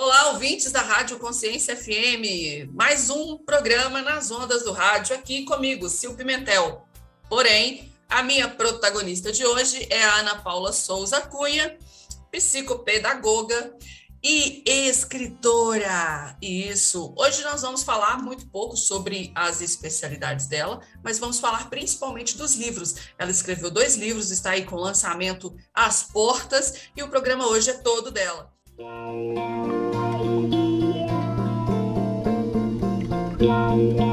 Olá, ouvintes da Rádio Consciência FM. Mais um programa nas ondas do rádio aqui comigo, Sil Pimentel. Porém, a minha protagonista de hoje é a Ana Paula Souza Cunha, psicopedagoga e escritora. Isso. Hoje nós vamos falar muito pouco sobre as especialidades dela, mas vamos falar principalmente dos livros. Ela escreveu dois livros, está aí com lançamento às portas e o programa hoje é todo dela. Mas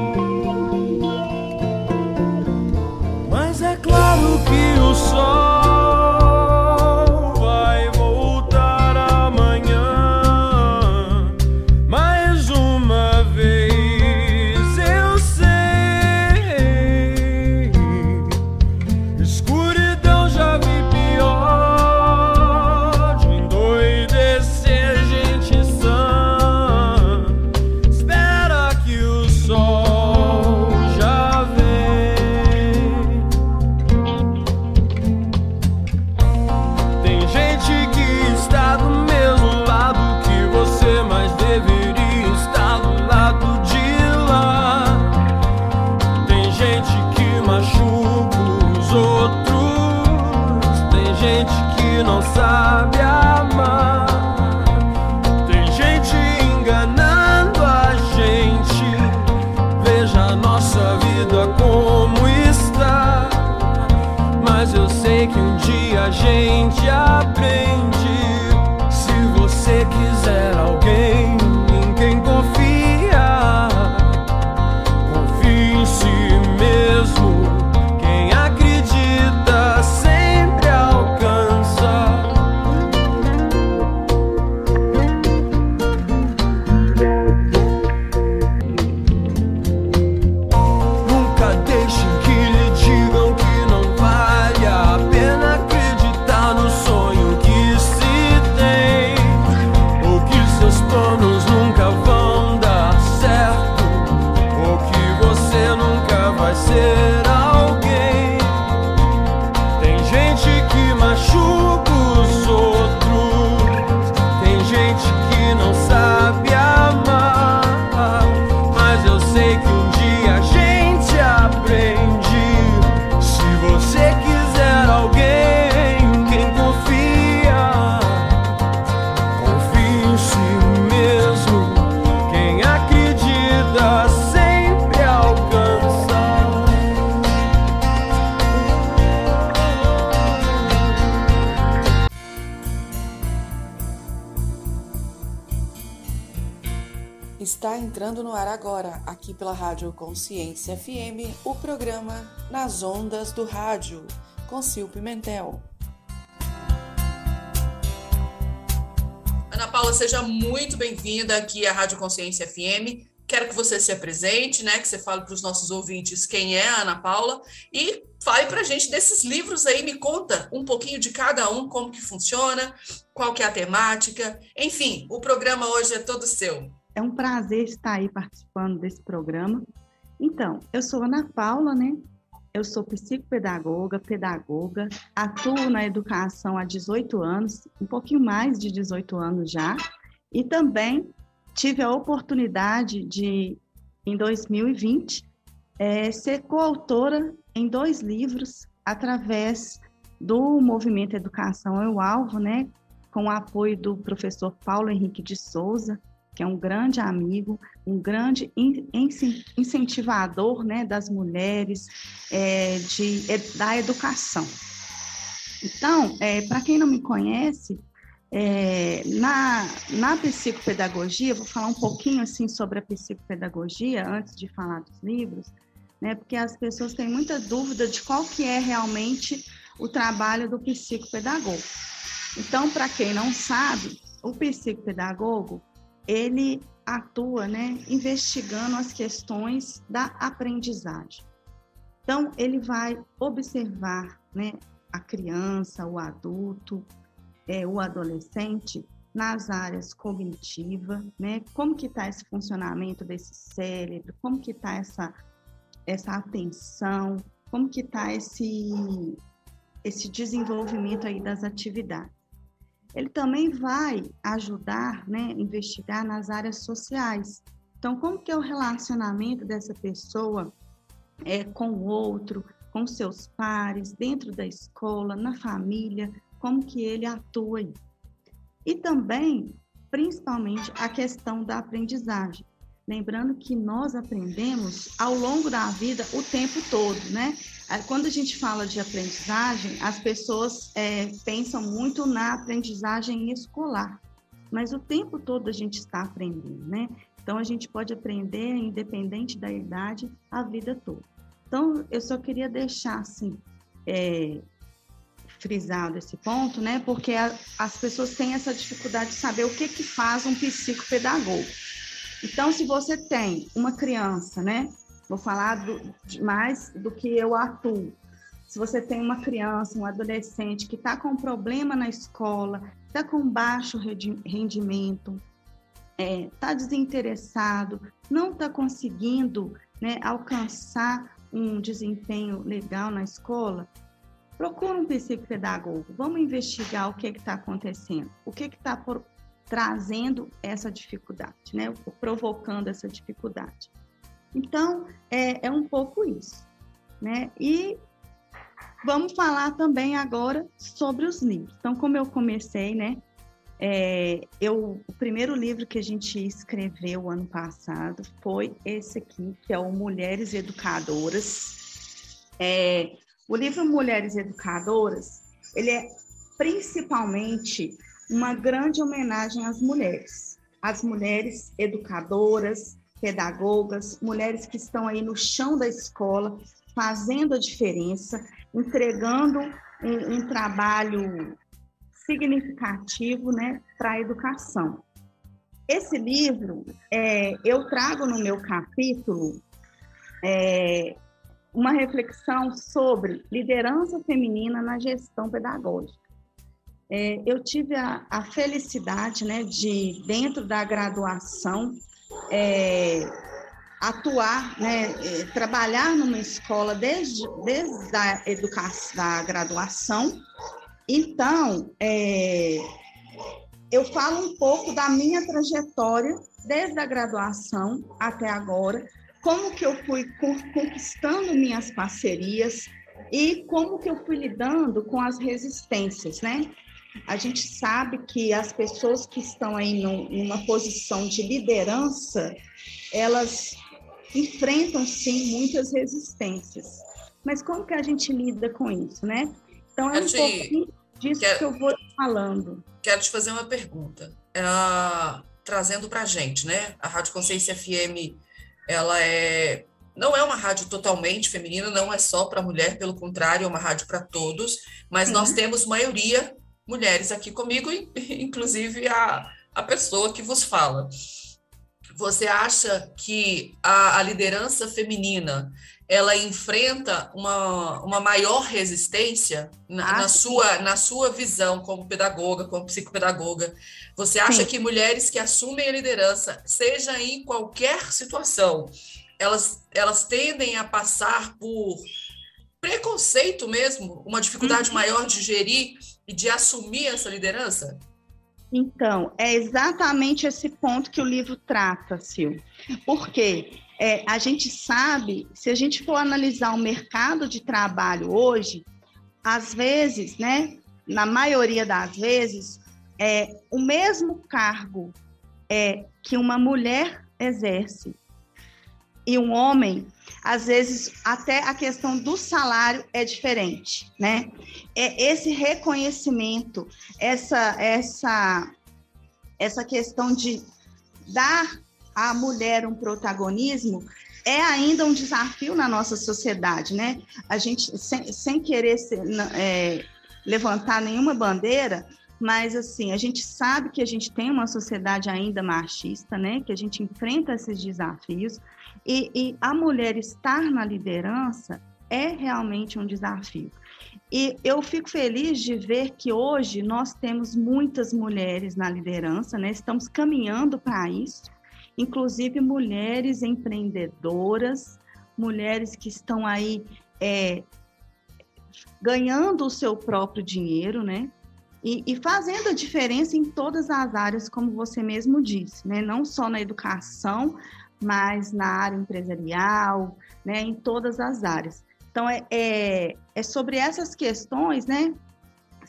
Consciência FM, o programa Nas Ondas do Rádio, com Sil Pimentel. Ana Paula, seja muito bem-vinda aqui à Rádio Consciência FM. Quero que você se apresente, né? Que você fale para os nossos ouvintes quem é a Ana Paula e fale para a gente desses livros aí. Me conta um pouquinho de cada um, como que funciona, qual que é a temática. Enfim, o programa hoje é todo seu. É um prazer estar aí participando desse programa. Então, eu sou Ana Paula, né? Eu sou psicopedagoga, pedagoga, atuo na educação há 18 anos, um pouquinho mais de 18 anos já, e também tive a oportunidade de, em 2020, é, ser coautora em dois livros através do movimento Educação é o Alvo, né? Com o apoio do professor Paulo Henrique de Souza, que é um grande amigo, um grande incentivador né, das mulheres, é, de, é, da educação. Então, é, para quem não me conhece, é, na, na psicopedagogia, vou falar um pouquinho assim sobre a psicopedagogia antes de falar dos livros, né, porque as pessoas têm muita dúvida de qual que é realmente o trabalho do psicopedagogo. Então, para quem não sabe, o psicopedagogo ele atua, né, investigando as questões da aprendizagem. Então, ele vai observar, né, a criança, o adulto, é, o adolescente nas áreas cognitiva, né, como que está esse funcionamento desse cérebro, como que está essa essa atenção, como que está esse esse desenvolvimento aí das atividades. Ele também vai ajudar, né, investigar nas áreas sociais. Então, como que é o relacionamento dessa pessoa é, com o outro, com seus pares, dentro da escola, na família, como que ele atua aí. E também, principalmente, a questão da aprendizagem. Lembrando que nós aprendemos ao longo da vida o tempo todo, né? Quando a gente fala de aprendizagem, as pessoas é, pensam muito na aprendizagem escolar, mas o tempo todo a gente está aprendendo, né? Então a gente pode aprender, independente da idade, a vida toda. Então eu só queria deixar assim é, frisado esse ponto, né? Porque a, as pessoas têm essa dificuldade de saber o que que faz um psicopedagogo. Então, se você tem uma criança, né? Vou falar do, mais do que eu atuo. Se você tem uma criança, um adolescente que está com problema na escola, está com baixo rendimento, está é, tá desinteressado, não está conseguindo né, alcançar um desempenho legal na escola, procura um psicopedagogo. Vamos investigar o que está acontecendo, o que está trazendo essa dificuldade, né? Provocando essa dificuldade. Então, é, é um pouco isso, né? E vamos falar também agora sobre os livros. Então, como eu comecei, né? É, eu, o primeiro livro que a gente escreveu ano passado foi esse aqui, que é o Mulheres Educadoras. É, o livro Mulheres Educadoras, ele é principalmente uma grande homenagem às mulheres, às mulheres educadoras, pedagogas, mulheres que estão aí no chão da escola, fazendo a diferença, entregando um, um trabalho significativo né, para a educação. Esse livro, é, eu trago no meu capítulo é, uma reflexão sobre liderança feminina na gestão pedagógica. É, eu tive a, a, felicidade né, de, dentro da graduação, é, atuar, né, é, trabalhar numa escola desde, desde a educação, da graduação. Então, é, eu falo um pouco da minha trajetória desde a graduação até agora, como que eu fui conquistando minhas parcerias e como que eu fui lidando com as resistências, né? A gente sabe que as pessoas que estão aí numa posição de liderança, elas enfrentam sim muitas resistências. Mas como que a gente lida com isso, né? Então é um te... pouquinho disso que eu vou falando. Quero te fazer uma pergunta. É, trazendo para a gente, né? A Rádio Consciência FM, ela é não é uma rádio totalmente feminina, não é só para mulher, pelo contrário, é uma rádio para todos, mas nós temos maioria mulheres aqui comigo, inclusive a, a pessoa que vos fala. Você acha que a, a liderança feminina ela enfrenta uma, uma maior resistência na, na sua, na sua visão como pedagoga, como psicopedagoga? Você acha sim. que mulheres que assumem a liderança, seja em qualquer situação, elas, elas tendem a passar por preconceito mesmo, uma dificuldade uhum. maior de gerir e de assumir essa liderança? Então, é exatamente esse ponto que o livro trata, Sil. Porque é, a gente sabe, se a gente for analisar o mercado de trabalho hoje, às vezes, né, na maioria das vezes, é, o mesmo cargo é, que uma mulher exerce e um homem às vezes até a questão do salário é diferente, né? É esse reconhecimento, essa essa essa questão de dar à mulher um protagonismo é ainda um desafio na nossa sociedade, né? A gente sem, sem querer ser, é, levantar nenhuma bandeira, mas assim a gente sabe que a gente tem uma sociedade ainda machista, né? Que a gente enfrenta esses desafios e, e a mulher estar na liderança é realmente um desafio. E eu fico feliz de ver que hoje nós temos muitas mulheres na liderança, né? Estamos caminhando para isso, inclusive mulheres empreendedoras, mulheres que estão aí é, ganhando o seu próprio dinheiro, né? e, e, fazendo a diferença em todas as áreas, como você mesmo disse, né? Não só na educação, mas na área empresarial, né? Em todas as áreas. Então, é, é, é sobre essas questões, né?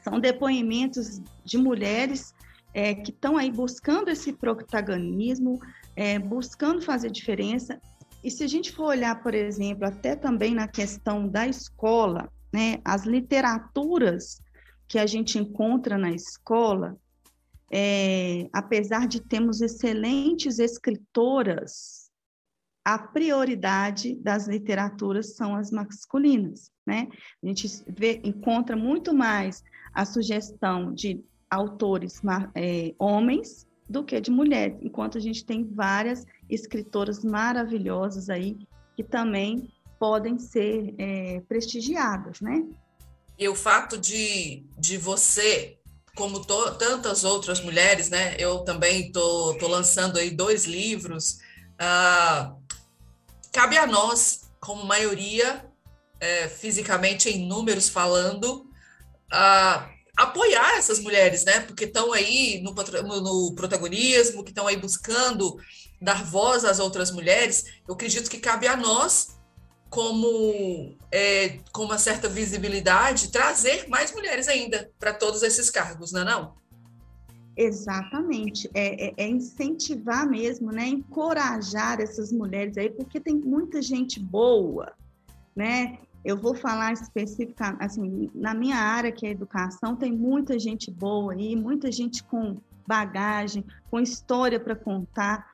São depoimentos de mulheres é, que estão aí buscando esse protagonismo, é, buscando fazer diferença. E se a gente for olhar, por exemplo, até também na questão da escola, né, as literaturas que a gente encontra na escola, é, apesar de termos excelentes escritoras, a prioridade das literaturas são as masculinas, né? A gente vê, encontra muito mais a sugestão de autores é, homens do que de mulheres, enquanto a gente tem várias escritoras maravilhosas aí que também podem ser é, prestigiadas, né? E o fato de, de você, como to, tantas outras mulheres, né? Eu também tô, tô lançando aí dois livros. Ah, cabe a nós, como maioria, é, fisicamente em números falando, ah, apoiar essas mulheres, né? Porque estão aí no, no protagonismo, que estão aí buscando dar voz às outras mulheres. Eu acredito que cabe a nós como é, com uma certa visibilidade, trazer mais mulheres ainda para todos esses cargos, não é não? Exatamente, é, é, é, incentivar mesmo, né? Encorajar essas mulheres aí, porque tem muita gente boa, né? Eu vou falar especificamente, assim, na minha área que é educação, tem muita gente boa aí, muita gente com bagagem, com história para contar,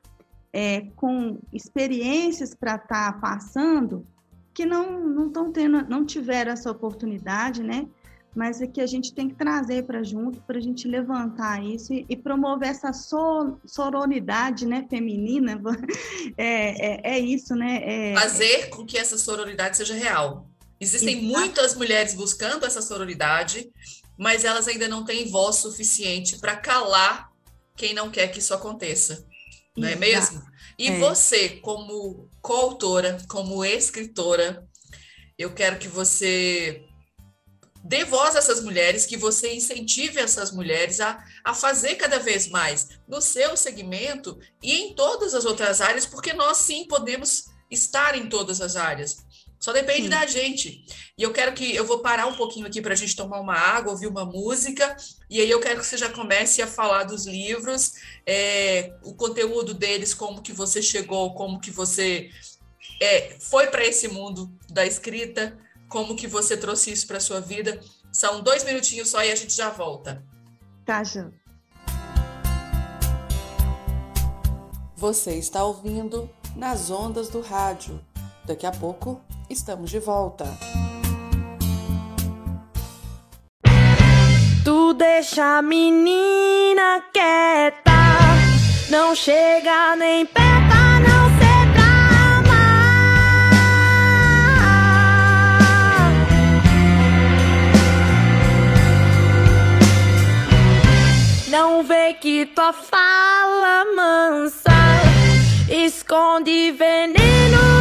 é, com experiências para estar tá passando, que não não estão tendo, não tiveram essa oportunidade, né? Mas é que a gente tem que trazer para junto para a gente levantar isso e, e promover essa so, sororidade, né, feminina. É, é, é isso, né? É, Fazer com que essa sororidade seja real. Existem Exato. muitas mulheres buscando essa sororidade, mas elas ainda não têm voz suficiente para calar quem não quer que isso aconteça. Não é mesmo? E é. você, como coautora, como escritora, eu quero que você dê voz a essas mulheres, que você incentive essas mulheres a, a fazer cada vez mais no seu segmento e em todas as outras áreas, porque nós sim podemos estar em todas as áreas. Só depende Sim. da gente. E eu quero que eu vou parar um pouquinho aqui para a gente tomar uma água, ouvir uma música, e aí eu quero que você já comece a falar dos livros, é, o conteúdo deles, como que você chegou, como que você é, foi para esse mundo da escrita, como que você trouxe isso para sua vida. São dois minutinhos só e a gente já volta. Tá, Ju. Você está ouvindo nas ondas do rádio. Daqui a pouco Estamos de volta. Tu deixa a menina quieta, não chega nem perto, Não vê que tua fala mansa esconde veneno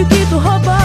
que o que tu roubou.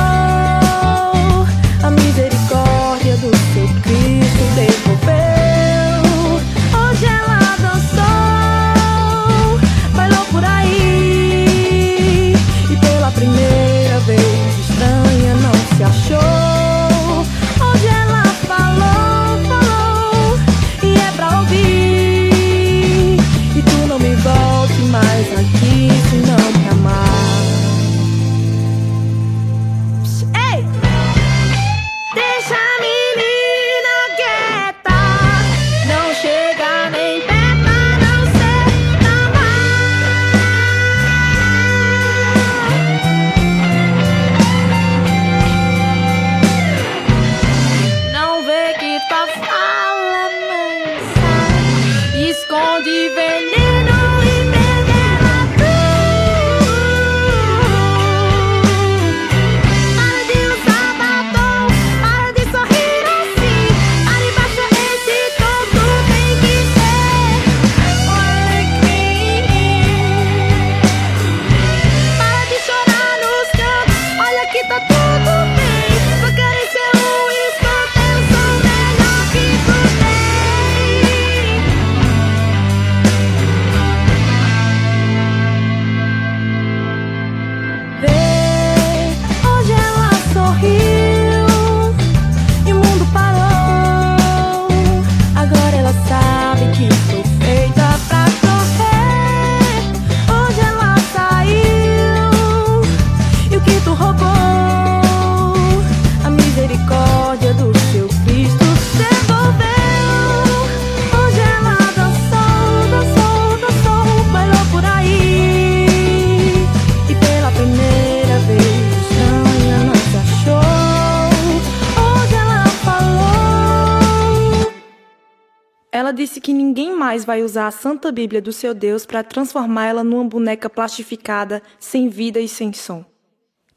Ninguém mais vai usar a Santa Bíblia do seu Deus para transformá-la numa boneca plastificada, sem vida e sem som.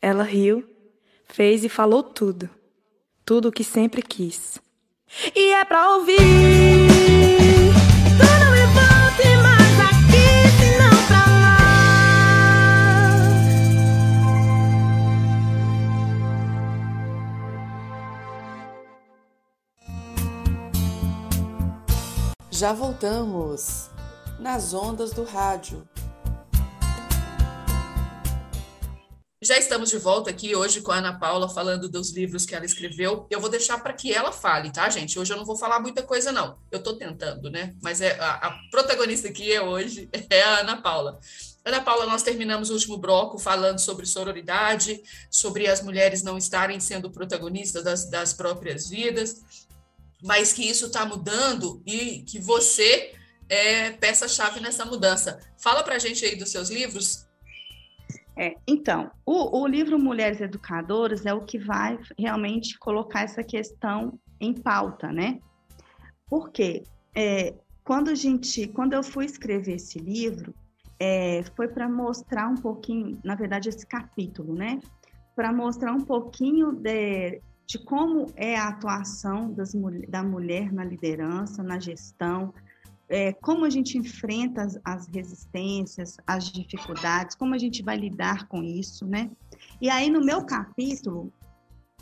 Ela riu, fez e falou tudo. Tudo o que sempre quis. E é pra ouvir. Já voltamos nas ondas do rádio. Já estamos de volta aqui hoje com a Ana Paula falando dos livros que ela escreveu. Eu vou deixar para que ela fale, tá, gente? Hoje eu não vou falar muita coisa, não. Eu estou tentando, né? Mas é, a, a protagonista aqui é hoje é a Ana Paula. Ana Paula, nós terminamos o último bloco falando sobre sororidade, sobre as mulheres não estarem sendo protagonistas das, das próprias vidas mas que isso está mudando e que você é peça-chave nessa mudança. Fala para a gente aí dos seus livros. É, então, o, o, livro Mulheres Educadoras é o que vai realmente colocar essa questão em pauta, né? Porque é, quando a gente, quando eu fui escrever esse livro, é, foi para mostrar um pouquinho, na verdade, esse capítulo, né? Para mostrar um pouquinho de, de como é a atuação das, da mulher na liderança, na gestão, é, como a gente enfrenta as, as, resistências, as dificuldades, como a gente vai lidar com isso, né? E aí, no meu capítulo,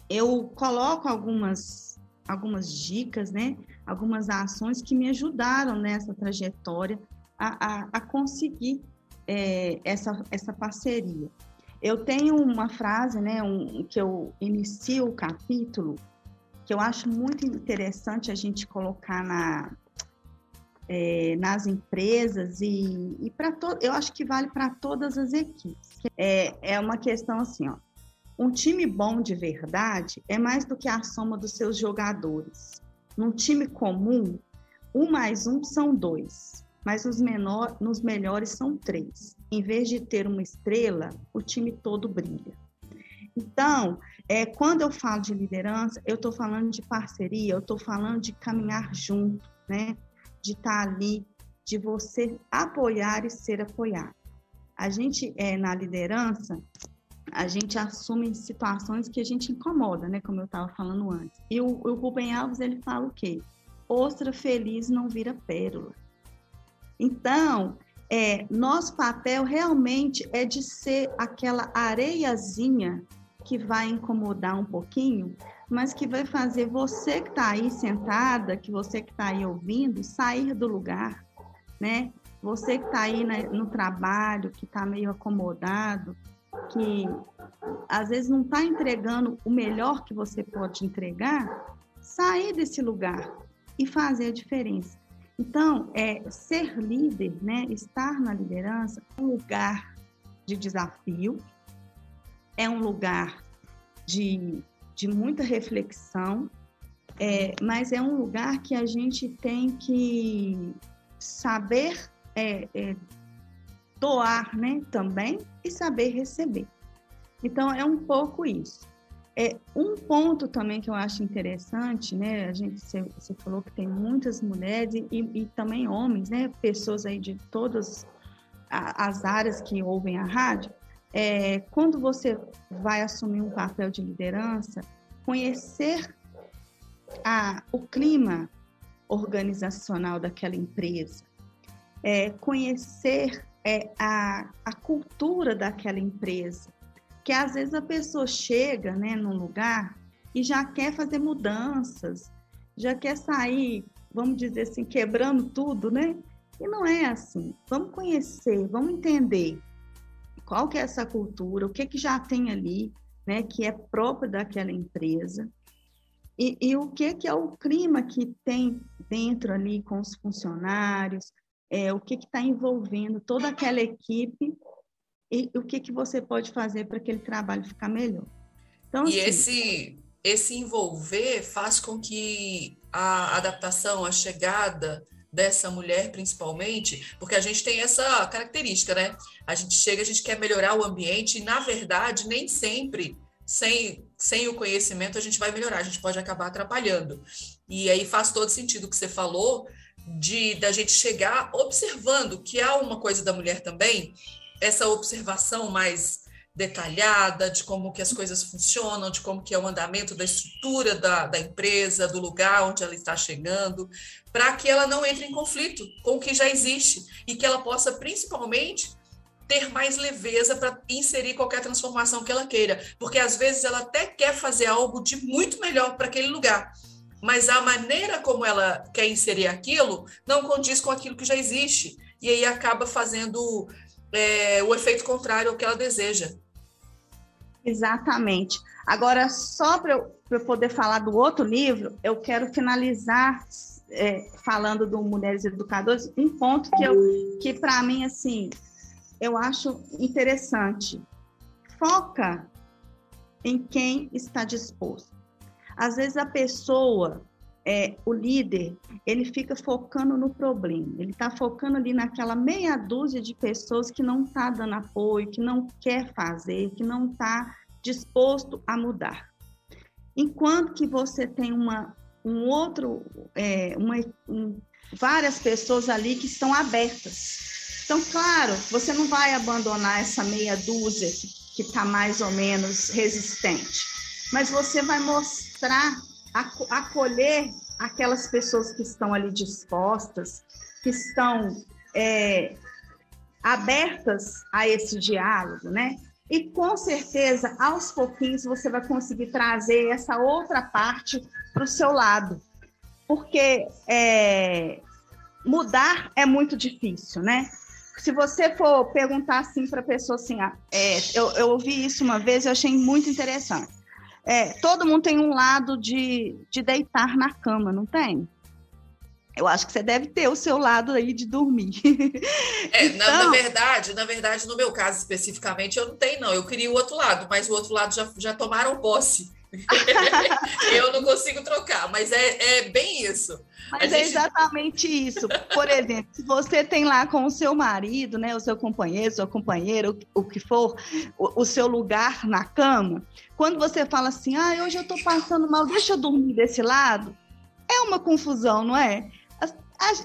eu coloco algumas, algumas dicas, né? Algumas ações que me ajudaram nessa trajetória a, a, a conseguir é, essa, essa parceria. Eu tenho uma frase, né, um, que eu inicio o capítulo, que eu acho muito interessante a gente colocar na, é, nas empresas e, e para todo, eu acho que vale para todas as equipes. É, é uma questão assim, ó. Um time bom de verdade é mais do que a soma dos seus jogadores. Num time comum, um mais um são dois mas os menor, nos melhores são três. Em vez de ter uma estrela, o time todo brilha. Então, é, quando eu falo de liderança, eu estou falando de parceria, eu estou falando de caminhar junto, né? De estar tá ali, de você apoiar e ser apoiado. A gente, é, na liderança, a gente assume situações que a gente incomoda, né? Como eu estava falando antes. E o, o Rubem Alves, ele fala o quê? Ostra feliz não vira pérola. Então, é, nosso papel realmente é de ser aquela areiazinha que vai incomodar um pouquinho, mas que vai fazer você que está aí sentada, que você que está aí ouvindo, sair do lugar, né? Você que está aí no trabalho, que está meio acomodado, que às vezes não está entregando o melhor que você pode entregar, sair desse lugar e fazer a diferença. Então, é, ser líder, né, estar na liderança, é um lugar de desafio, é um lugar de, de muita reflexão, é, mas é um lugar que a gente tem que saber é, é, doar né, também e saber receber. Então, é um pouco isso. É, um ponto também que eu acho interessante, né? A gente você falou que tem muitas mulheres e, e, também homens, né? Pessoas aí de todas as áreas que ouvem a rádio. É, quando você vai assumir um papel de liderança, conhecer a, o clima organizacional daquela empresa, é, conhecer é, a, a cultura daquela empresa, Porque às vezes a pessoa chega né, num lugar e já quer fazer mudanças, já quer sair, vamos dizer assim, quebrando tudo, né? E não é assim. Vamos conhecer, vamos entender qual que é essa cultura, o que que já tem ali, né, que é próprio daquela empresa, e, e o que que é o clima que tem dentro ali com os funcionários, é, o que está envolvendo toda aquela equipe e o que, que você pode fazer para aquele trabalho ficar melhor. Então, e assim, esse, esse envolver faz com que a adaptação, a chegada dessa mulher, principalmente, porque a gente tem essa característica, né? A gente chega, a gente quer melhorar o ambiente, e na verdade, nem sempre, sem, sem o conhecimento, a gente vai melhorar, a gente pode acabar atrapalhando. E aí faz todo sentido o que você falou, de da gente chegar observando que há uma coisa da mulher também, essa observação mais detalhada de como que as coisas funcionam, de como que é o andamento da estrutura da, da empresa, do lugar onde ela está chegando, para que ela não entre em conflito com o que já existe e que ela possa, principalmente, ter mais leveza para inserir qualquer transformação que ela queira, porque às vezes ela até quer fazer algo de muito melhor para aquele lugar, mas a maneira como ela quer inserir aquilo não condiz com aquilo que já existe, e aí acaba fazendo é, o efeito contrário ao que ela deseja. Exatamente. Agora, só para eu, eu, poder falar do outro livro, eu quero finalizar é, falando do Mulheres Educadoras, um ponto que, eu, que para mim, assim, eu acho interessante. Foca em quem está disposto. Às vezes a pessoa é, o líder, ele fica focando no problema, ele está focando ali naquela meia dúzia de pessoas que não está dando apoio, que não quer fazer, que não está disposto a mudar. Enquanto que você tem uma, um outro, é, uma, um, várias pessoas ali que estão abertas. Então, claro, você não vai abandonar essa meia dúzia que está mais ou menos resistente, mas você vai mostrar acolher aquelas pessoas que estão ali dispostas, que estão é, abertas a esse diálogo, né? E com certeza, aos pouquinhos, você vai conseguir trazer essa outra parte para o seu lado. Porque é, mudar é muito difícil, né? Se você for perguntar assim para a pessoa assim, ah, é, eu, eu ouvi isso uma vez e achei muito interessante é, todo mundo tem um lado de, de deitar na cama, não tem? Eu acho que você deve ter o seu lado aí de dormir. É, então... na, na, verdade, na verdade, no meu caso especificamente, eu não tenho, não. Eu queria o outro lado, mas o outro lado já, já tomaram posse. eu não consigo trocar, mas é, é bem isso. Mas é exatamente isso. Por exemplo, se você tem lá com o seu marido, né, o seu companheiro, sua companheira, o, o que for, o, o, seu lugar na cama, quando você fala assim, ah, hoje eu estou passando mal, deixa eu dormir desse lado, é uma confusão, não é?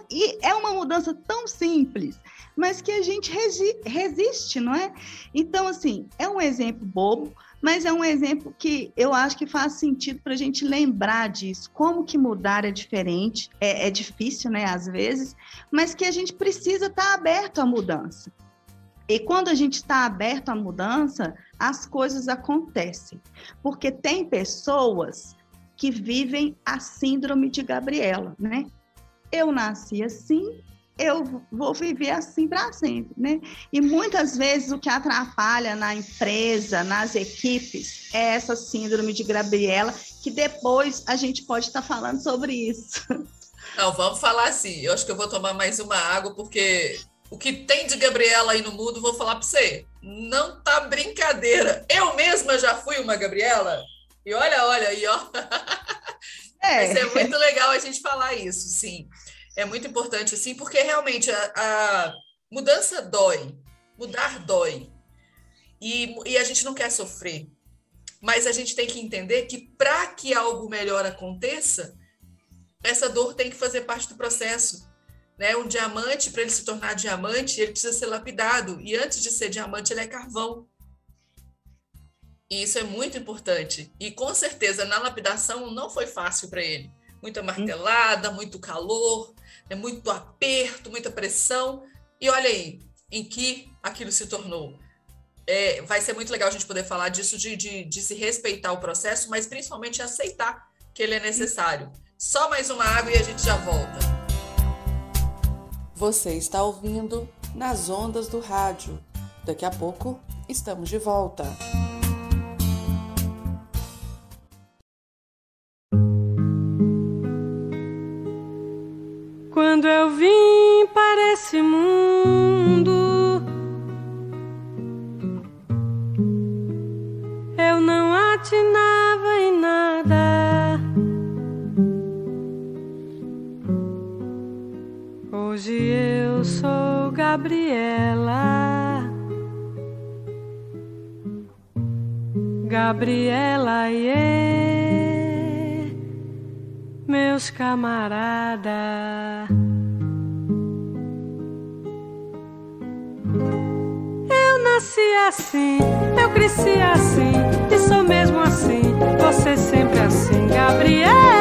E é uma mudança tão simples, mas que a gente resi resiste, não é? Então, assim, é um exemplo bobo, mas é um exemplo que eu acho que faz sentido para a gente lembrar disso. Como que mudar é diferente, é, é difícil, né, às vezes, mas que a gente precisa estar tá aberto à mudança. E quando a gente está aberto à mudança, as coisas acontecem. Porque tem pessoas que vivem a síndrome de Gabriela, né? Eu nasci assim, eu vou viver assim para sempre, né? E muitas vezes o que atrapalha na empresa, nas equipes, é essa síndrome de Gabriela, que depois a gente pode estar tá falando sobre isso. Não, vamos falar assim. Eu acho que eu vou tomar mais uma água, porque o que tem de Gabriela aí no mundo, vou falar para você. Não tá brincadeira. Eu mesma já fui uma Gabriela. E olha, olha aí, ó. É. Mas é muito legal a gente falar isso, sim é muito importante, assim, porque realmente a, a mudança dói, mudar dói. E, e a gente não quer sofrer. Mas a gente tem que entender que para que algo melhor aconteça, essa dor tem que fazer parte do processo. Né? Um diamante, para ele se tornar diamante, ele precisa ser lapidado. E antes de ser diamante, ele é carvão. E isso é muito importante. E com certeza, na lapidação, não foi fácil para ele. Muita martelada, muito calor, é muito aperto, muita pressão. E olha aí em que aquilo se tornou. é, vai ser muito legal a gente poder falar disso, de, de, de se respeitar o processo, mas principalmente aceitar que ele é necessário. Só mais uma água e a gente já volta. Você está ouvindo nas ondas do rádio. Daqui a pouco estamos de volta. Meus camaradas. nasci assim, eu cresci assim, e sou mesmo assim, você sempre assim, Gabriela.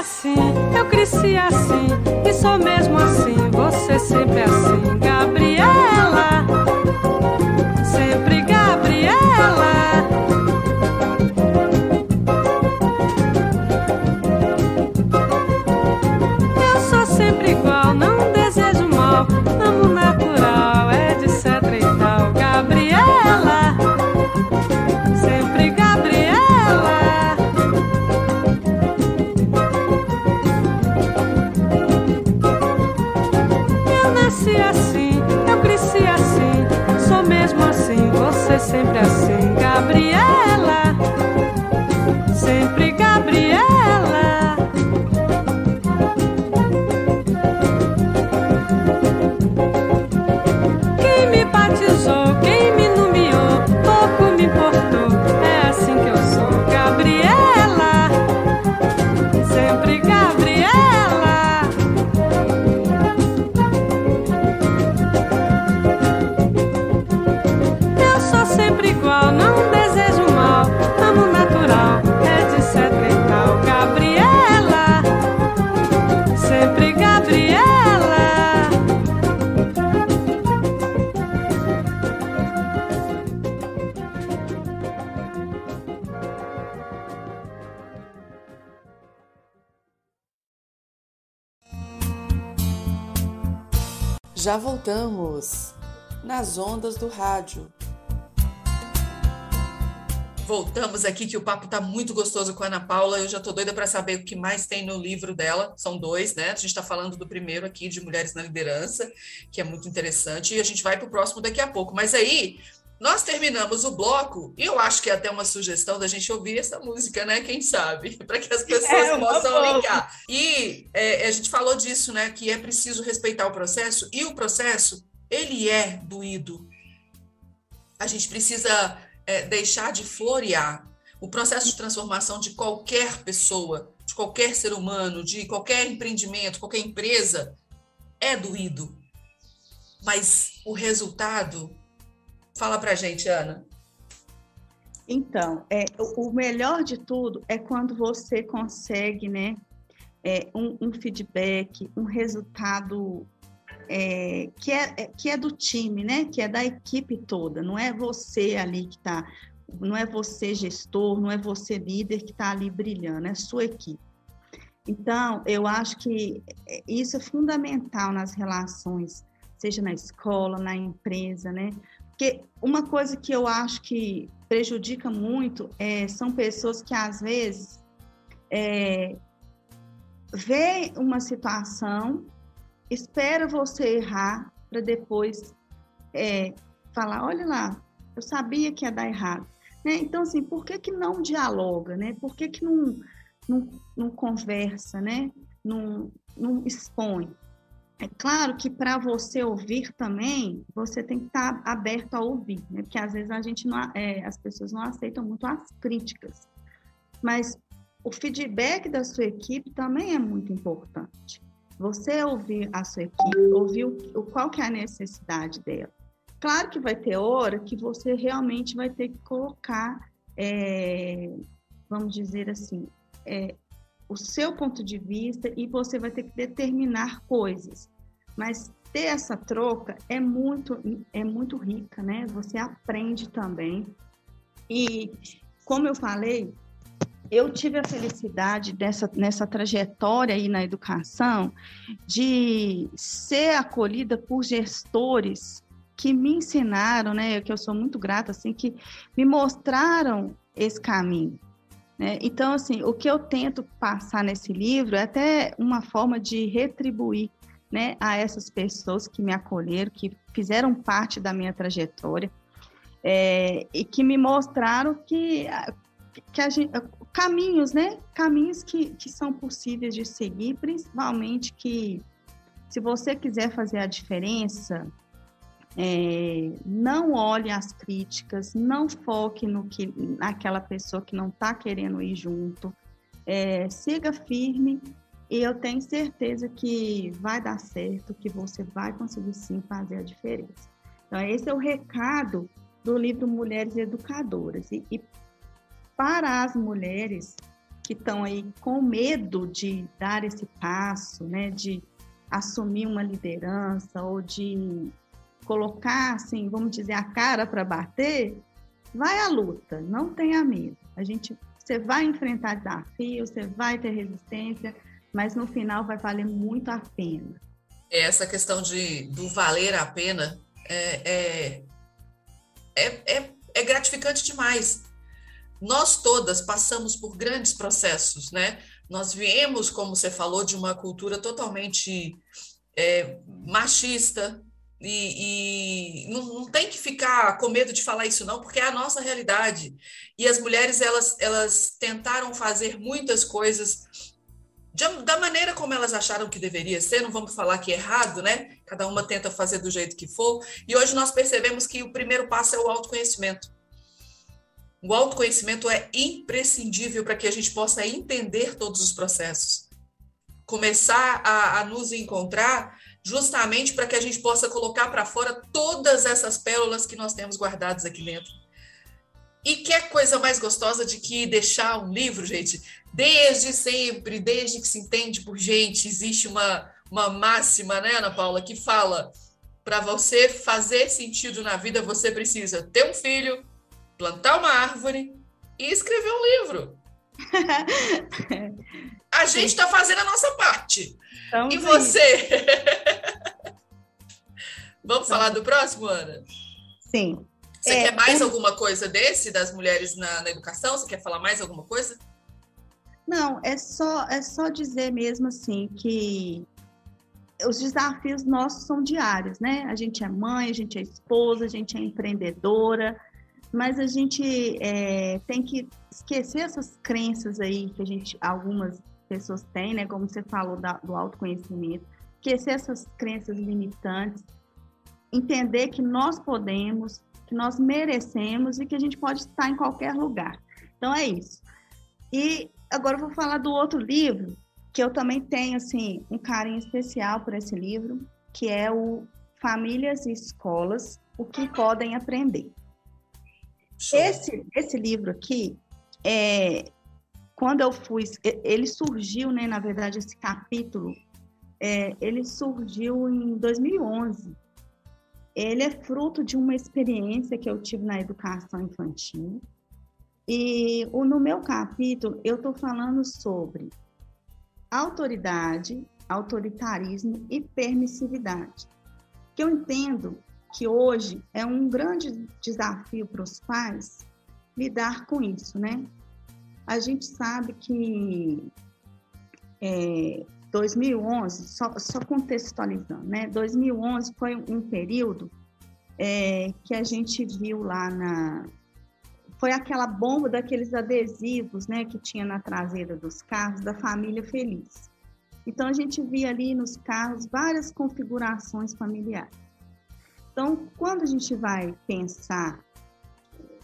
assim, eu cresci assim, e sou mesmo assim, você sempre assim, Gabriela, sempre sempre assim, Gabriela. Sempre Gabriela. Já voltamos nas ondas do rádio. Voltamos aqui que o papo tá muito gostoso com a Ana Paula. Eu já tô doida para saber o que mais tem no livro dela. São dois, né? A gente está falando do primeiro aqui de Mulheres na Liderança, que é muito interessante, e a gente vai para o próximo daqui a pouco. Mas aí, nós terminamos o bloco e eu acho que é até uma sugestão da gente ouvir essa música, né? Quem sabe? Para que as pessoas é, possam ligar. E é, a gente falou disso, né? Que é preciso respeitar o processo e o processo, ele é doído. A gente precisa é, deixar de florear. O processo de transformação de qualquer pessoa, de qualquer ser humano, de qualquer empreendimento, qualquer empresa, é doído. Mas o resultado Fala para gente, Ana. Então, é, o melhor de tudo é quando você consegue, né, é, um, um feedback, um resultado é, que, é, é, que é do time, né, que é da equipe toda, não é você ali que está, não é você gestor, não é você líder que está ali brilhando, é sua equipe. Então, eu acho que isso é fundamental nas relações, seja na escola, na empresa, né? Porque uma coisa que eu acho que prejudica muito é, são pessoas que, às vezes, é, vê uma situação, espera você errar para depois é, falar, olha lá, eu sabia que ia dar errado. Né? Então, assim, por que, que não dialoga, né? Por que, que não, não, não conversa, né? Não, não expõe? É claro que para você ouvir também, você tem que estar tá aberto a ouvir, né? Porque às vezes a gente não, é, as pessoas não aceitam muito as críticas. Mas o feedback da sua equipe também é muito importante. Você ouvir a sua equipe, ouvir o, qual que é a necessidade dela. Claro que vai ter hora que você realmente vai ter que colocar, é, vamos dizer assim, é, o seu ponto de vista e você vai ter que determinar coisas. Mas ter essa troca é muito, é muito rica, né? Você aprende também. E, como eu falei, eu tive a felicidade dessa, nessa trajetória aí na educação de ser acolhida por gestores que me ensinaram, né, que eu sou muito grata, assim, que me mostraram esse caminho. Né? Então, assim, o que eu tento passar nesse livro é até uma forma de retribuir né, a essas pessoas que me acolheram, que fizeram parte da minha trajetória é, e que me mostraram que, que gente, caminhos, né? Caminhos que, que são possíveis de seguir, principalmente que se você quiser fazer a diferença, é, não olhe as críticas, não foque no que, naquela pessoa que não está querendo ir junto, é, siga firme e eu tenho certeza que vai dar certo, que você vai conseguir sim fazer a diferença. Então, esse é o recado do livro Mulheres Educadoras. E, e para as mulheres que estão aí com medo de dar esse passo, né, de assumir uma liderança ou de colocar, assim, vamos dizer, a cara para bater, vai à luta, não tenha medo. A gente, você vai enfrentar desafios, você vai ter resistência, mas no final vai valer muito a pena. Essa questão de do valer a pena é, é, é, é, é gratificante demais nós todas passamos por grandes processos, né? Nós viemos, como você falou, de uma cultura totalmente é, machista, e, e não, não, tem que ficar com medo de falar isso não, porque é a nossa realidade. E as mulheres elas, elas tentaram fazer muitas coisas de, da maneira como elas acharam que deveria ser. Não vamos falar que é errado, né? Cada uma tenta fazer do jeito que for. E hoje nós percebemos que o primeiro passo é o autoconhecimento. O autoconhecimento é imprescindível para que a gente possa entender todos os processos. Começar a, a nos encontrar justamente para que a gente possa colocar para fora todas essas pérolas que nós temos guardadas aqui dentro. E que é coisa mais gostosa de que deixar um livro, gente? Desde sempre, desde que se entende por gente, existe uma, uma máxima, né, Ana Paula, que fala: para você fazer sentido na vida, você precisa ter um filho, plantar uma árvore e escrever um livro. A gente está fazendo a nossa parte. Então, e você? Vamos falar do próximo, Ana? Sim. Você é, quer mais alguma coisa desse, das mulheres na, na, educação? Você quer falar mais alguma coisa? Não, é só, é só dizer mesmo assim que os desafios nossos são diários, né? A gente é mãe, a gente é esposa, a gente é empreendedora, mas a gente é, tem que esquecer essas crenças aí que a gente, algumas pessoas têm, né? Como você falou da, do autoconhecimento, esquecer essas crenças limitantes, entender que nós podemos, que nós merecemos e que a gente pode estar em qualquer lugar. Então é isso. E agora eu vou falar do outro livro que eu também tenho assim um carinho especial por esse livro, que é o Famílias e Escolas: O que podem aprender. Esse, esse livro aqui, é, quando eu fui, ele surgiu, né, na verdade, esse capítulo, é, ele surgiu em 2011. Ele é fruto de uma experiência que eu tive na educação infantil. E o, no meu capítulo, eu estou falando sobre autoridade, autoritarismo e permissividade. Que eu entendo que hoje é um grande desafio para os pais lidar com isso, né? A gente sabe que é, 2011, só, só, contextualizando, né? 2011 foi um período é, que a gente viu lá na. Foi aquela bomba daqueles adesivos, né, que tinha na traseira dos carros da família feliz. Então a gente via ali nos carros várias configurações familiares. Então, quando a gente vai pensar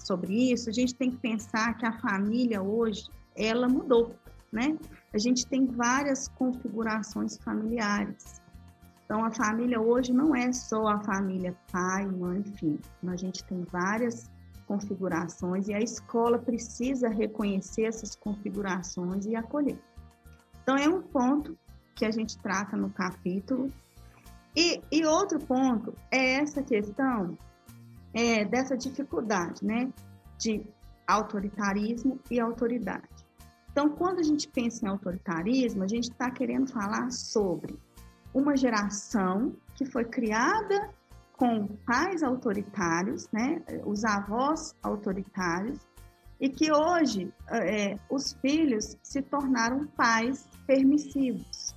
sobre isso, a gente tem que pensar que a família hoje, ela mudou, né? A gente tem várias configurações familiares. Então, a família hoje não é só a família pai, mãe, filho. A gente tem várias configurações e a escola precisa reconhecer essas configurações e acolher. Então, é um ponto que a gente trata no capítulo. E, e outro ponto é essa questão é, dessa dificuldade, né, de autoritarismo e autoridade. Então, quando a gente pensa em autoritarismo, a gente está querendo falar sobre uma geração que foi criada com pais autoritários, né, os avós autoritários, e que hoje é, os filhos se tornaram pais permissivos,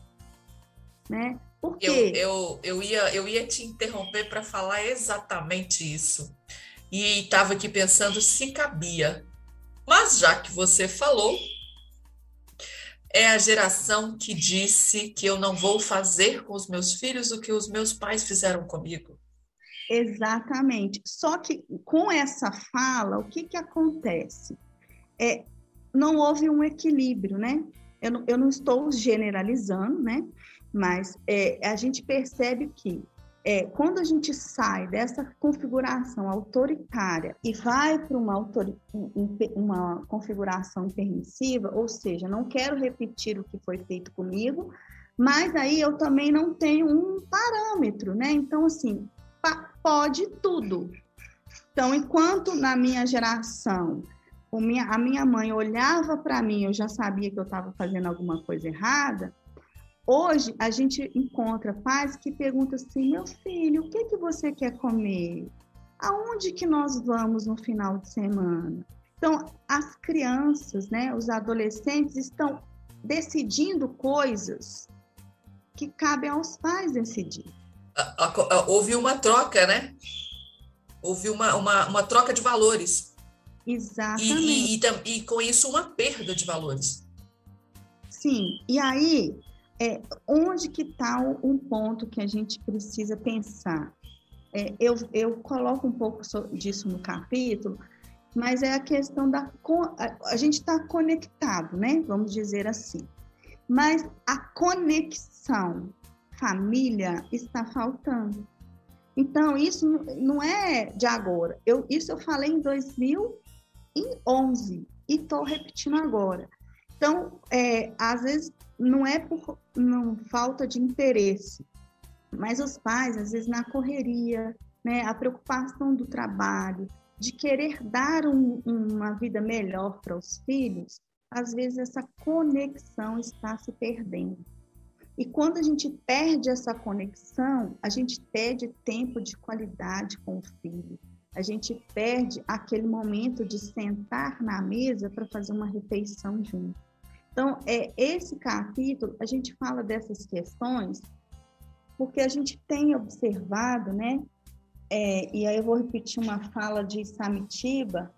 né? Por quê? Eu, eu, eu, ia, eu ia te interromper para falar exatamente isso. E estava aqui pensando se cabia. Mas já que você falou, é a geração que disse que eu não vou fazer com os meus filhos o que os meus pais fizeram comigo. Exatamente. Só que com essa fala, o que, que acontece? É, não houve um equilíbrio, né? Eu não, eu não estou generalizando, né? Mas é, a gente percebe que é, quando a gente sai dessa configuração autoritária e vai para uma, uma configuração permissiva, ou seja, não quero repetir o que foi feito comigo, mas aí eu também não tenho um parâmetro, né? Então, assim, pode tudo. Então, enquanto na minha geração a minha mãe olhava para mim, eu já sabia que eu estava fazendo alguma coisa errada, Hoje a gente encontra pais que perguntam assim: meu filho, o que que você quer comer? Aonde que nós vamos no final de semana? Então, as crianças, né, os adolescentes estão decidindo coisas que cabem aos pais decidir. Houve uma troca, né? Houve uma, uma, uma troca de valores. Exatamente. E, e, e, e com isso, uma perda de valores. Sim, e aí é, onde que está um ponto que a gente precisa pensar? É, eu, eu coloco um pouco disso no capítulo, mas é a questão da... A, gente está conectado, né? Vamos dizer assim. Mas a conexão família está faltando. Então, isso não é de agora. Eu, isso eu falei em 2011 e estou repetindo agora. Então, é, às vezes, não é por não, falta de interesse, mas os pais, às vezes, na correria, né, a preocupação do trabalho, de querer dar um, uma vida melhor para os filhos, às vezes essa conexão está se perdendo. E quando a gente perde essa conexão, a gente perde tempo de qualidade com o filho. A gente perde aquele momento de sentar na mesa para fazer uma refeição junto. Então, é, esse capítulo, a gente fala dessas questões porque a gente tem observado, né? É, e aí eu vou repetir uma fala de Samitiba,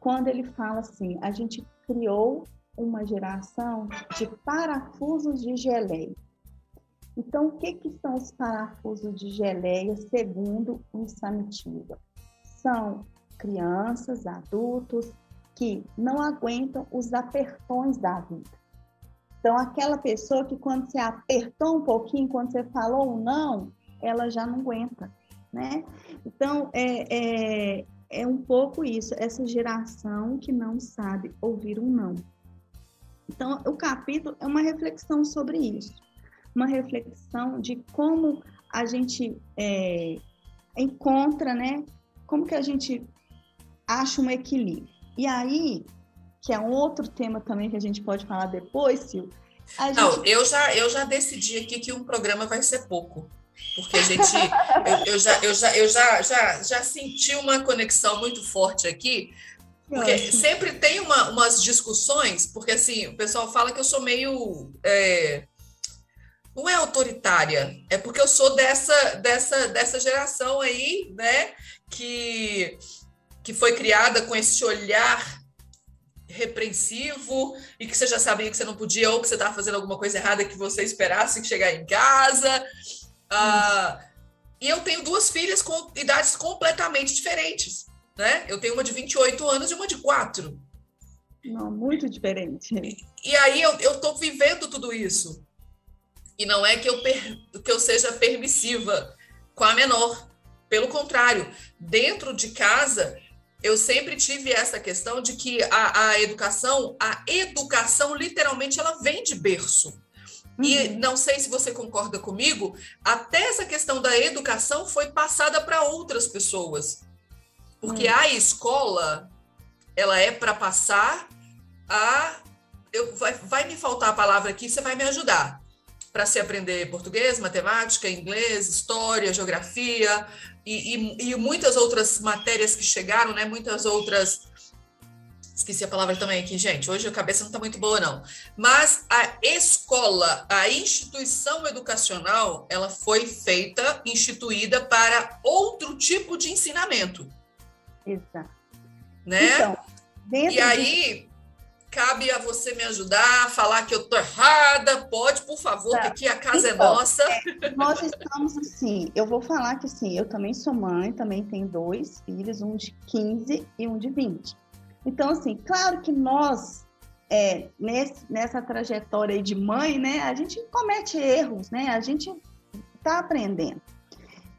quando ele fala assim, a gente criou uma geração de parafusos de geleia. Então, o que, que são os parafusos de geleia, segundo o Samitiba? São crianças, adultos, que não aguentam os apertões da vida. Então, aquela pessoa que quando você apertou um pouquinho, quando você falou um não, ela já não aguenta, né? Então, é, é, é um pouco isso, essa geração que não sabe ouvir um não. Então, o capítulo é uma reflexão sobre isso, uma reflexão de como a gente é, encontra, né? Como que a gente acha um equilíbrio. E aí, que é um outro tema também que a gente pode falar depois, Sil, A Não, gente- eu já, eu já decidi aqui que um programa vai ser pouco. Porque a gente. eu, eu já, eu, já, eu já, já, já senti uma conexão muito forte aqui. Porque sempre tem uma- umas discussões, porque assim, o pessoal fala que eu sou meio. é, não é autoritária, é porque eu sou dessa, dessa, dessa geração aí, né? Que, que foi criada com esse olhar repreensivo e que você já sabia que você não podia ou que você estava fazendo alguma coisa errada que você esperasse chegar em casa. Ah, e eu tenho duas filhas com idades completamente diferentes, né? Eu tenho uma de 28 anos e uma de 4. Não, muito diferente. E aí eu, eu tô vivendo tudo isso. E não é que eu, per- que eu seja permissiva com a menor. Pelo contrário, dentro de casa, eu sempre tive essa questão de que a, a educação, a educação, literalmente, ela vem de berço. E Uhum. não sei se você concorda comigo, até essa questão da educação foi passada para outras pessoas. Porque a escola, ela é para passar a. Eu, vai, vai me faltar a palavra aqui, você vai me ajudar. Para se aprender português, matemática, inglês, história, geografia e, e, e muitas outras matérias que chegaram, né? Muitas outras. Esqueci a palavra também aqui, gente. Hoje a cabeça não está muito boa, não. Mas a escola, a instituição educacional, ela foi feita, instituída para outro tipo de ensinamento, Exato. né? Então, E aí, cabe a você me ajudar, falar que eu tô errada. Pode, por favor, que aqui a casa é Então, nossa. Nós estamos assim, eu vou falar que assim, eu também sou mãe, também tenho dois filhos, um de 15 e um de 20. Então, assim, claro que nós, é, nesse- nessa trajetória aí de mãe, né, a gente comete erros, né, a gente está aprendendo.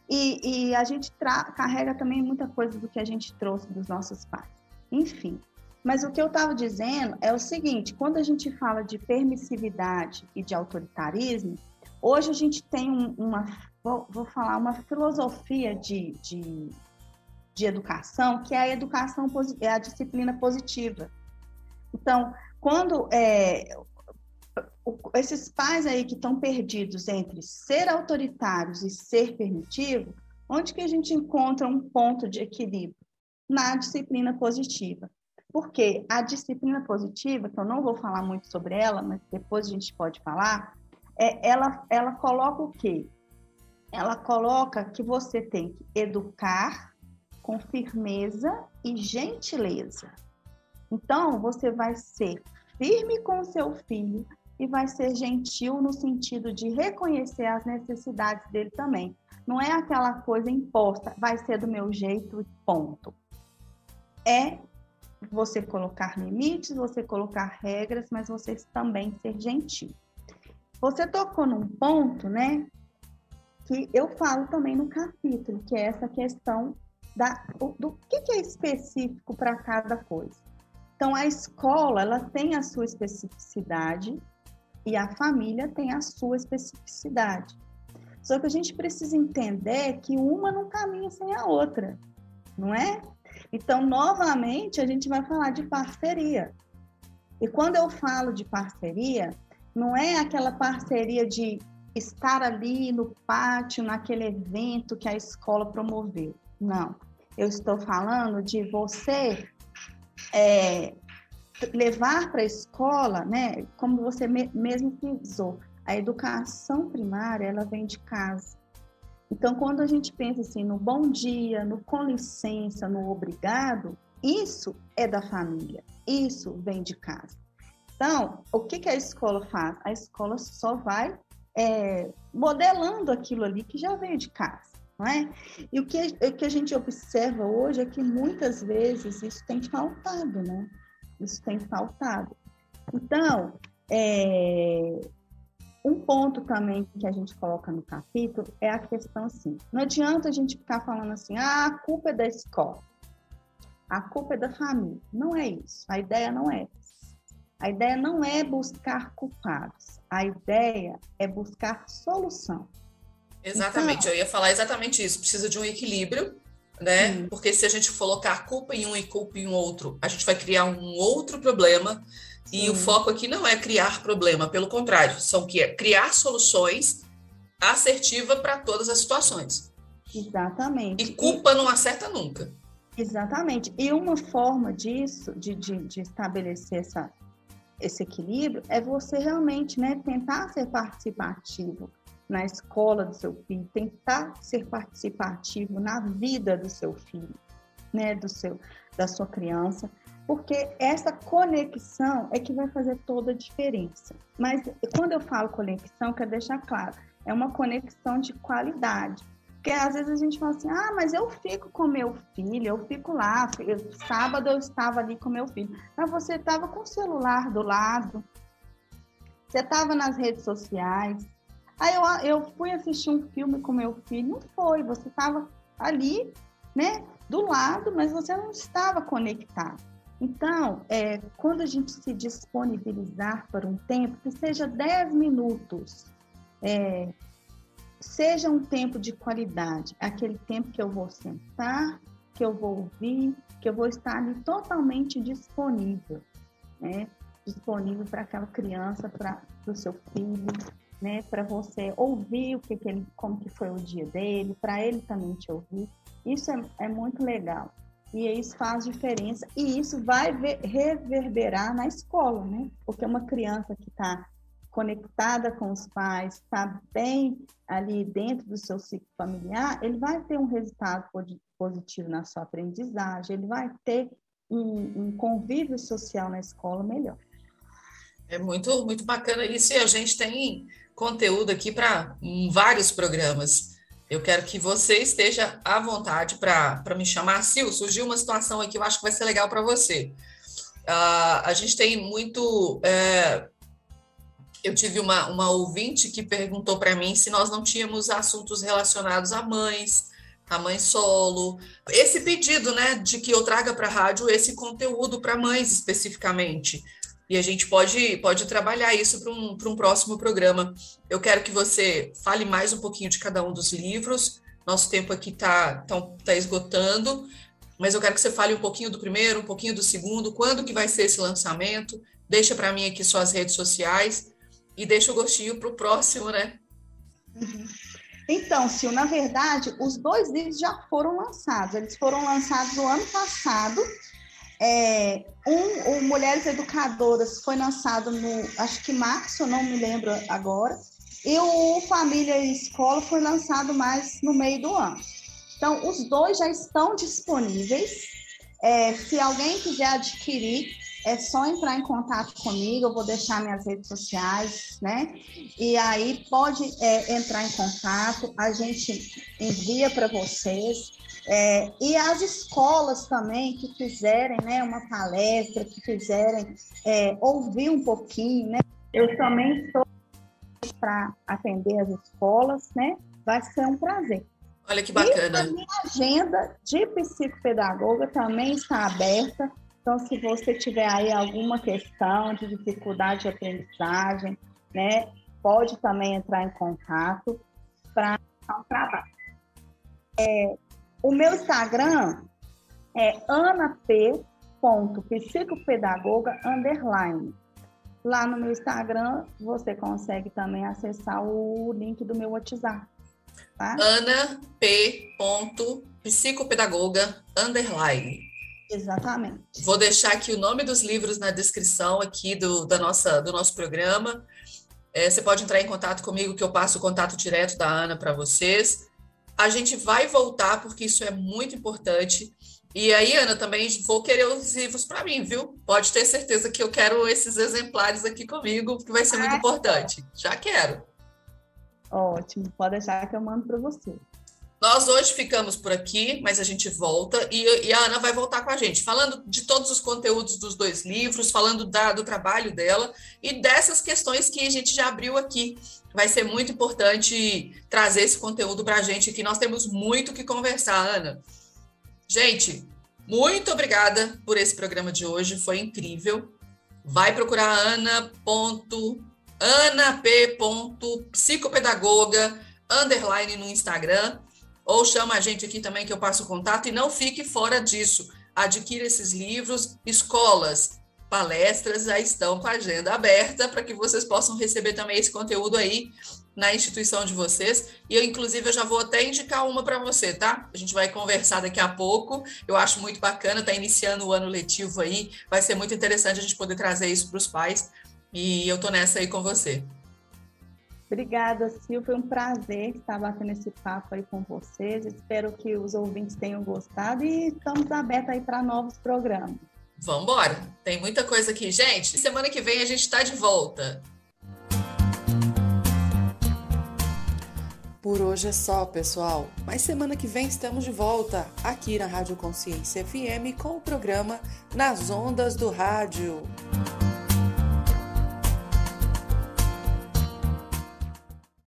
E, e a gente carrega também muita coisa do que a gente trouxe dos nossos pais. Enfim. Mas o que eu estava dizendo é o seguinte: quando a gente fala de permissividade e de autoritarismo, Hoje a gente tem um- uma, vou, vou falar, uma filosofia de, de, de educação, que é a educação, é a disciplina positiva. Então, quando é, esses pais aí que estão perdidos entre ser autoritários e ser permitivo, onde que a gente encontra um ponto de equilíbrio? Na disciplina positiva. Porque a disciplina positiva, que eu não vou falar muito sobre ela, mas depois a gente pode falar, é, ela, ela coloca o quê? Ela coloca que você tem que educar com firmeza e gentileza. Então, você vai ser firme com o seu filho e vai ser gentil no sentido de reconhecer as necessidades dele também. Não é aquela coisa imposta, vai ser do meu jeito e ponto. É você colocar limites, você colocar regras, mas você também ser gentil. Você tocou num ponto, né, que eu falo também no capítulo, que é essa questão da, do que, que é específico para cada coisa. Então, a escola, ela tem a sua especificidade e a família tem a sua especificidade. Só que a gente precisa entender que uma não caminha sem a outra, não é? Então, novamente, a gente vai falar de parceria. E quando eu falo de parceria, não é aquela parceria de estar ali no pátio, naquele evento que a escola promoveu. Não. Eu estou falando de você é, levar para a escola, né? Como você me- mesmo frisou, a educação primária ela vem de casa. Então, quando a gente pensa assim no bom dia, no com licença, no obrigado, isso é da família, isso vem de casa. Então, o que, que a escola faz? A escola só vai é, modelando aquilo ali que já veio de casa, não é? E o que, o que a gente observa hoje é que muitas vezes isso tem faltado, né? Isso tem faltado. Então, é, um ponto também que a gente coloca no capítulo é a questão assim: não adianta a gente ficar falando assim, ah, a culpa é da escola, a culpa é da família. Não é isso. A ideia não é essa. A ideia não é buscar culpados. A ideia é buscar solução. Exatamente, eu ia falar exatamente isso. Precisa de um equilíbrio, né? Sim. Porque se a gente colocar culpa em um e culpa em outro, a gente vai criar um outro problema E o foco aqui não é criar problema, pelo contrário, são que é criar soluções assertiva para todas as situações. Exatamente. E culpa não acerta nunca. Exatamente. E uma forma disso, de, de, de estabelecer essa, esse equilíbrio, é você realmente né, tentar ser participativo na escola do seu filho, tentar ser participativo na vida do seu filho, né, do seu, da sua criança, porque essa conexão é que vai fazer toda a diferença. Mas quando eu falo conexão, quero deixar claro, é uma conexão de qualidade. Porque às vezes a gente fala assim, ah, mas eu fico com meu filho, eu fico lá, eu, sábado eu estava ali com meu filho. Mas você estava com o celular do lado, você estava nas redes sociais. Aí eu, eu fui assistir um filme com meu filho, não foi, você estava ali, né, do lado, mas você não estava conectado. Então, é, quando a gente se disponibilizar por um tempo, que seja 10 minutos, é, seja um tempo de qualidade, aquele tempo que eu vou sentar, que eu vou ouvir, que eu vou estar ali totalmente disponível, né? Disponível para aquela criança, para o seu filho, né? Para você ouvir o que, que ele, como que foi o dia dele, para ele também te ouvir. Isso é, é muito legal. E isso faz diferença. E isso vai ver, reverberar na escola, né? Porque uma criança que está conectada com os pais, está bem ali dentro do seu ciclo familiar, ele vai ter um resultado positivo na sua aprendizagem, ele vai ter um, um convívio social na escola melhor. É muito, muito bacana isso, e a gente tem conteúdo aqui para vários programas. Eu quero que você esteja à vontade para me chamar. Sil, surgiu uma situação aqui que eu acho que vai ser legal para você. Uh, a gente tem muito é, eu tive uma, uma ouvinte que perguntou para mim se nós não tínhamos assuntos relacionados a mães, a mãe solo. Esse pedido, né, de que eu traga para a rádio esse conteúdo para mães especificamente. E a gente pode, pode trabalhar isso para um, um próximo programa. Eu quero que você fale mais um pouquinho de cada um dos livros. Nosso tempo aqui está tá, tá esgotando, mas eu quero que você fale um pouquinho do primeiro, um pouquinho do segundo, quando que vai ser esse lançamento. Deixa para mim aqui suas redes sociais e deixa o gostinho para o próximo, né? Uhum. Então, Sil, na verdade, os dois livros já foram lançados. Eles foram lançados no ano passado. É, um, o Mulheres Educadoras, foi lançado no, acho que março, não me lembro agora. E o Família e Escola foi lançado mais no meio do ano. Então, os dois já estão disponíveis. É, se alguém quiser adquirir, é só entrar em contato comigo, eu vou deixar minhas redes sociais, né? E aí pode é, entrar em contato, a gente envia para vocês. É, e as escolas também que quiserem né, uma palestra, que quiserem é, ouvir um pouquinho, né? Eu também estou para atender as escolas, né? Vai ser um prazer. Olha que bacana. E a minha agenda de psicopedagoga também está aberta. Então, se você tiver aí alguma questão de dificuldade de aprendizagem, né, pode também entrar em contato para um trabalho. É, o meu Instagram é anap.psicopedagoga underline. Lá no meu Instagram você consegue também acessar o link do meu WhatsApp. Tá? Ana P. Psicopedagoga underline. Exatamente. Vou deixar aqui o nome dos livros na descrição aqui do, da nossa, do nosso programa. É, você pode entrar em contato comigo, que eu passo o contato direto da Ana para vocês. A gente vai voltar, porque isso é muito importante. E aí, Ana, também vou querer os livros para mim, viu? Pode ter certeza que eu quero esses exemplares aqui comigo, que vai ser muito ah, importante. Já quero. Ótimo, pode deixar que eu mando para você. Nós hoje ficamos por aqui, mas a gente volta e, e, a Ana vai voltar com a gente, falando de todos os conteúdos dos dois livros, falando da, do trabalho dela e dessas questões que a gente já abriu aqui. Vai ser muito importante trazer esse conteúdo para a gente, que nós temos muito que conversar, Ana. Gente, muito obrigada por esse programa de hoje, foi incrível. Vai procurar ana.anap.psicopedagoga underline no Instagram ou chama a gente aqui também que eu passo o contato e não fique fora disso. Adquira esses livros, escolas, palestras já estão com a agenda aberta para que vocês possam receber também esse conteúdo aí na instituição de vocês. E eu, inclusive, eu já vou até indicar uma para você, tá? A gente vai conversar daqui a pouco. Eu acho muito bacana, está iniciando o ano letivo aí. Vai ser muito interessante a gente poder trazer isso para os pais. E eu tô nessa aí com você. Obrigada, Sil. Foi um prazer estar batendo esse papo aí com vocês. Espero que os ouvintes tenham gostado e estamos abertos aí para novos programas. Vamos embora. Tem muita coisa aqui, gente. Semana que vem a gente está de volta. Por hoje é só, pessoal. Mas semana que vem estamos de volta aqui na Rádio Consciência FM com o programa Nas Ondas do Rádio.